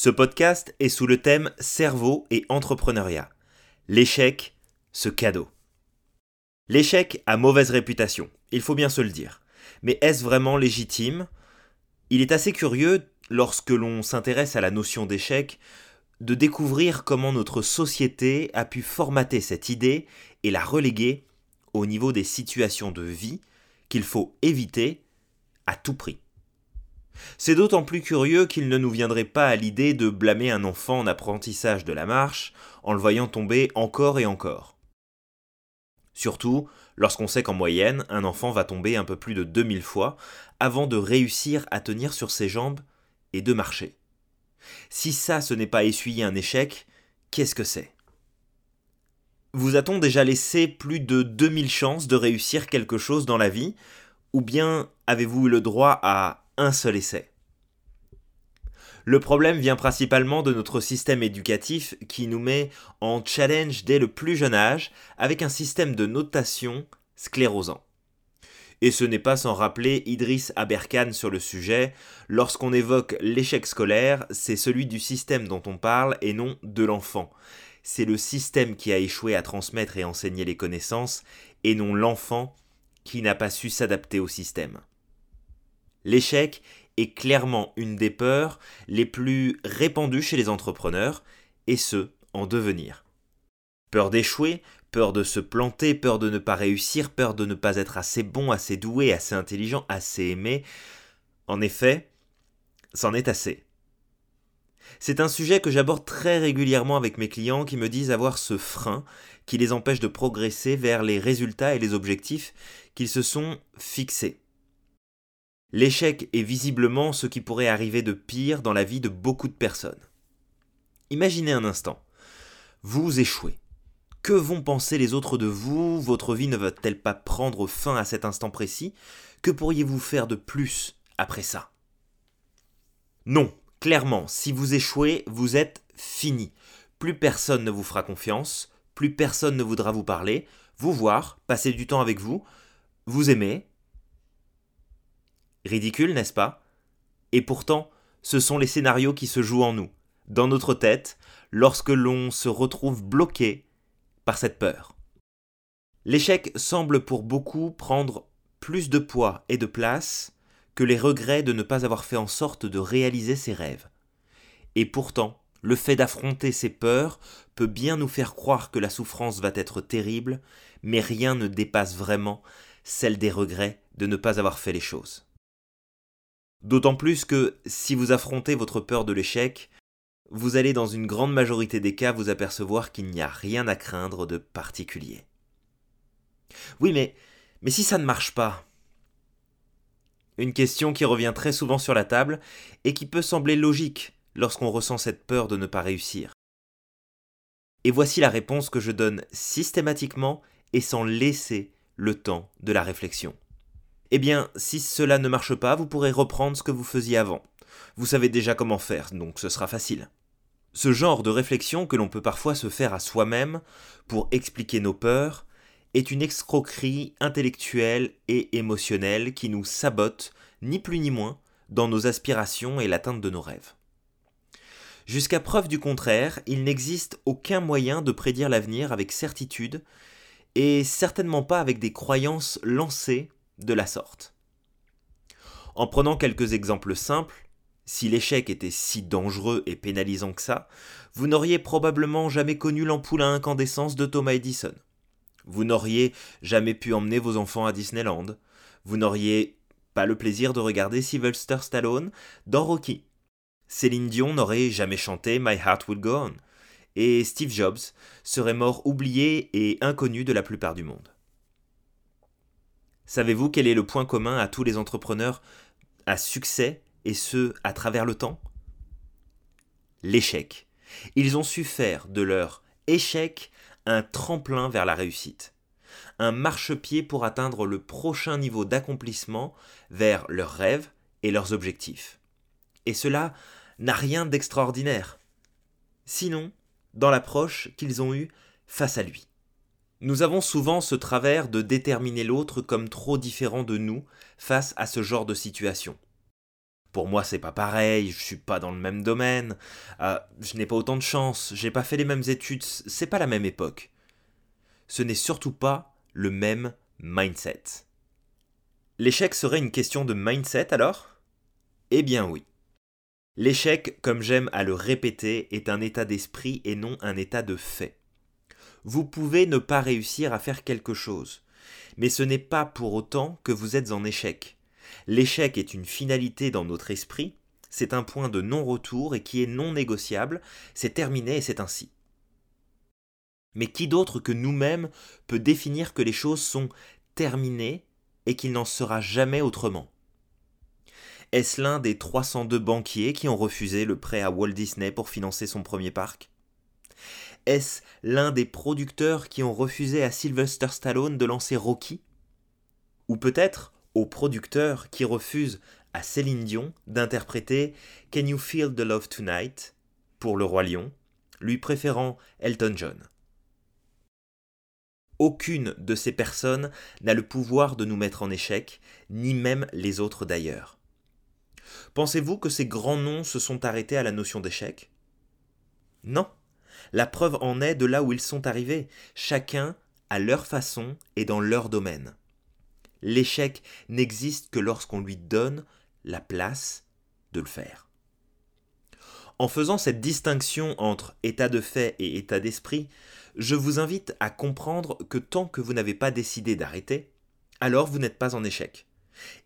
Ce podcast est sous le thème Cerveau et entrepreneuriat. L'échec, ce cadeau. L'échec a mauvaise réputation, il faut bien se le dire. Mais est-ce vraiment légitime? Il est assez curieux, lorsque l'on s'intéresse à la notion d'échec, de découvrir comment notre société a pu formater cette idée et la reléguer au niveau des situations de vie qu'il faut éviter à tout prix. C'est d'autant plus curieux qu'il ne nous viendrait pas à l'idée de blâmer un enfant en apprentissage de la marche en le voyant tomber encore et encore. Surtout lorsqu'on sait qu'en moyenne, un enfant va tomber un peu plus de 2000 fois avant de réussir à tenir sur ses jambes et de marcher. Si ça ce n'est pas essuyer un échec, qu'est-ce que c'est? Vous a-t-on déjà laissé plus de 2000 chances de réussir quelque chose dans la vie? Ou bien avez-vous eu le droit à un seul essai. Le problème vient principalement de notre système éducatif qui nous met en challenge dès le plus jeune âge avec un système de notation sclérosant. Et ce n'est pas sans rappeler Idriss Aberkan sur le sujet, lorsqu'on évoque l'échec scolaire, c'est celui du système dont on parle et non de l'enfant. C'est le système qui a échoué à transmettre et enseigner les connaissances, et non l'enfant qui n'a pas su s'adapter au système. L'échec est clairement une des peurs les plus répandues chez les entrepreneurs, et ce, en devenir. Peur d'échouer, peur de se planter, peur de ne pas réussir, peur de ne pas être assez bon, assez doué, assez intelligent, assez aimé. En effet, c'en est assez. C'est un sujet que j'aborde très régulièrement avec mes clients qui me disent avoir ce frein qui les empêche de progresser vers les résultats et les objectifs qu'ils se sont fixés. L'échec est visiblement ce qui pourrait arriver de pire dans la vie de beaucoup de personnes. Imaginez un instant. Vous échouez. Que vont penser les autres de vous? Votre vie ne va-t-elle pas prendre fin à cet instant précis? Que pourriez-vous faire de plus après ça? Non, clairement, si vous échouez, vous êtes fini. Plus personne ne vous fera confiance, plus personne ne voudra vous parler, vous voir, passer du temps avec vous, vous aimer, Ridicule, n'est-ce pas? Et pourtant, ce sont les scénarios qui se jouent en nous, dans notre tête, lorsque l'on se retrouve bloqué par cette peur. L'échec semble pour beaucoup prendre plus de poids et de place que les regrets de ne pas avoir fait en sorte de réaliser ses rêves. Et pourtant, le fait d'affronter ces peurs peut bien nous faire croire que la souffrance va être terrible, mais rien ne dépasse vraiment celle des regrets de ne pas avoir fait les choses. D'autant plus que si vous affrontez votre peur de l'échec, vous allez dans une grande majorité des cas vous apercevoir qu'il n'y a rien à craindre de particulier. Oui, mais, mais si ça ne marche pas Une question qui revient très souvent sur la table et qui peut sembler logique lorsqu'on ressent cette peur de ne pas réussir. Et voici la réponse que je donne systématiquement et sans laisser le temps de la réflexion. Eh bien, si cela ne marche pas, vous pourrez reprendre ce que vous faisiez avant. Vous savez déjà comment faire, donc ce sera facile. Ce genre de réflexion que l'on peut parfois se faire à soi-même pour expliquer nos peurs est une escroquerie intellectuelle et émotionnelle qui nous sabote, ni plus ni moins, dans nos aspirations et l'atteinte de nos rêves. Jusqu'à preuve du contraire, il n'existe aucun moyen de prédire l'avenir avec certitude, et certainement pas avec des croyances lancées de la sorte. En prenant quelques exemples simples, si l'échec était si dangereux et pénalisant que ça, vous n'auriez probablement jamais connu l'ampoule à incandescence de Thomas Edison. Vous n'auriez jamais pu emmener vos enfants à Disneyland. Vous n'auriez pas le plaisir de regarder Sylvester Stallone dans Rocky. Céline Dion n'aurait jamais chanté My Heart Will Go On. Et Steve Jobs serait mort oublié et inconnu de la plupart du monde. Savez-vous quel est le point commun à tous les entrepreneurs à succès et ce à travers le temps? L'échec. Ils ont su faire de leur échec un tremplin vers la réussite, un marchepied pour atteindre le prochain niveau d'accomplissement vers leurs rêves et leurs objectifs. Et cela n'a rien d'extraordinaire, sinon dans l'approche qu'ils ont eue face à lui. Nous avons souvent ce travers de déterminer l'autre comme trop différent de nous face à ce genre de situation. Pour moi, c'est pas pareil, je suis pas dans le même domaine, euh, je n'ai pas autant de chance, j'ai pas fait les mêmes études, c'est pas la même époque. Ce n'est surtout pas le même mindset. L'échec serait une question de mindset alors? Eh bien oui. L'échec, comme j'aime à le répéter, est un état d'esprit et non un état de fait. Vous pouvez ne pas réussir à faire quelque chose, mais ce n'est pas pour autant que vous êtes en échec. L'échec est une finalité dans notre esprit, c'est un point de non-retour et qui est non négociable, c'est terminé et c'est ainsi. Mais qui d'autre que nous-mêmes peut définir que les choses sont terminées et qu'il n'en sera jamais autrement? Est-ce l'un des 302 banquiers qui ont refusé le prêt à Walt Disney pour financer son premier parc? Est-ce l'un des producteurs qui ont refusé à Sylvester Stallone de lancer Rocky? Ou peut-être aux producteurs qui refusent à Céline Dion d'interpréter Can You Feel the Love Tonight pour le Roi Lion, lui préférant Elton John? Aucune de ces personnes n'a le pouvoir de nous mettre en échec, ni même les autres d'ailleurs. Pensez-vous que ces grands noms se sont arrêtés à la notion d'échec? Non. La preuve en est de là où ils sont arrivés, chacun à leur façon et dans leur domaine. L'échec n'existe que lorsqu'on lui donne la place de le faire. En faisant cette distinction entre état de fait et état d'esprit, je vous invite à comprendre que tant que vous n'avez pas décidé d'arrêter, alors vous n'êtes pas en échec.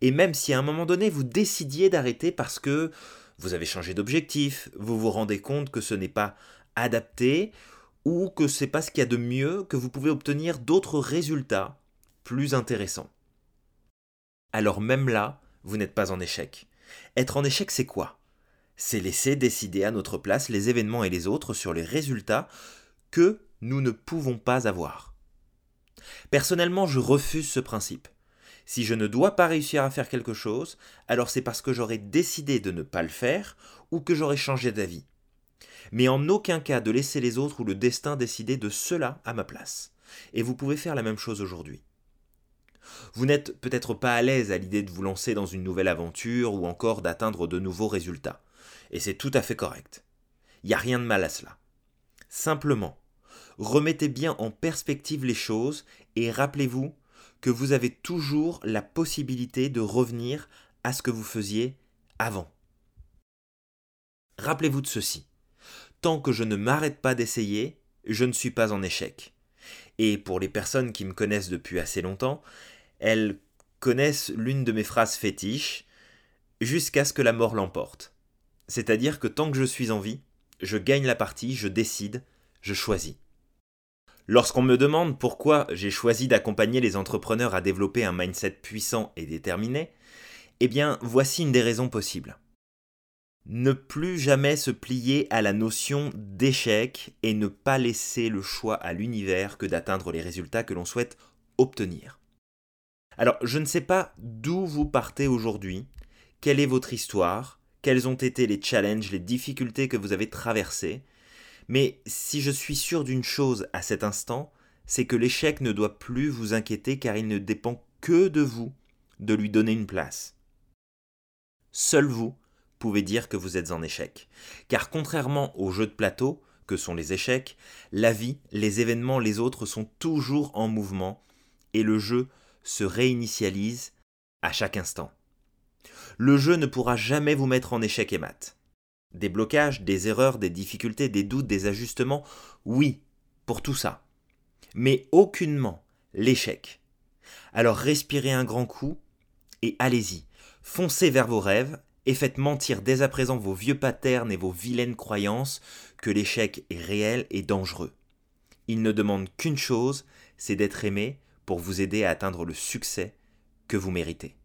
Et même si à un moment donné vous décidiez d'arrêter parce que vous avez changé d'objectif, vous vous rendez compte que ce n'est pas adapté ou que c'est pas ce qu'il y a de mieux, que vous pouvez obtenir d'autres résultats plus intéressants. Alors même là, vous n'êtes pas en échec. Être en échec, c'est quoi? C'est laisser décider à notre place les événements et les autres sur les résultats que nous ne pouvons pas avoir. Personnellement, je refuse ce principe. Si je ne dois pas réussir à faire quelque chose, alors c'est parce que j'aurais décidé de ne pas le faire ou que j'aurais changé d'avis. Mais en aucun cas de laisser les autres ou le destin décider de cela à ma place. Et vous pouvez faire la même chose aujourd'hui. Vous n'êtes peut-être pas à l'aise à l'idée de vous lancer dans une nouvelle aventure ou encore d'atteindre de nouveaux résultats. Et c'est tout à fait correct. Il n'y a rien de mal à cela. Simplement, remettez bien en perspective les choses et rappelez-vous que vous avez toujours la possibilité de revenir à ce que vous faisiez avant. Rappelez-vous de ceci. Tant que je ne m'arrête pas d'essayer, je ne suis pas en échec. Et pour les personnes qui me connaissent depuis assez longtemps, elles connaissent l'une de mes phrases fétiches, jusqu'à ce que la mort l'emporte. C'est-à-dire que tant que je suis en vie, je gagne la partie, je décide, je choisis. Lorsqu'on me demande pourquoi j'ai choisi d'accompagner les entrepreneurs à développer un mindset puissant et déterminé, eh bien voici une des raisons possibles. Ne plus jamais se plier à la notion d'échec et ne pas laisser le choix à l'univers que d'atteindre les résultats que l'on souhaite obtenir. Alors, je ne sais pas d'où vous partez aujourd'hui, quelle est votre histoire, quels ont été les challenges, les difficultés que vous avez traversées, mais si je suis sûr d'une chose à cet instant, c'est que l'échec ne doit plus vous inquiéter car il ne dépend que de vous de lui donner une place. Seul vous pouvez dire que vous êtes en échec. Car contrairement aux jeux de plateau, que sont les échecs, la vie, les événements, les autres sont toujours en mouvement et le jeu se réinitialise à chaque instant. Le jeu ne pourra jamais vous mettre en échec et mat. Des blocages, des erreurs, des difficultés, des doutes, des ajustements, oui, pour tout ça. Mais aucunement l'échec. Alors respirez un grand coup et allez-y. Foncez vers vos rêves et faites mentir dès à présent vos vieux patterns et vos vilaines croyances que l'échec est réel et dangereux. Il ne demande qu'une chose, c'est d'être aimé pour vous aider à atteindre le succès que vous méritez.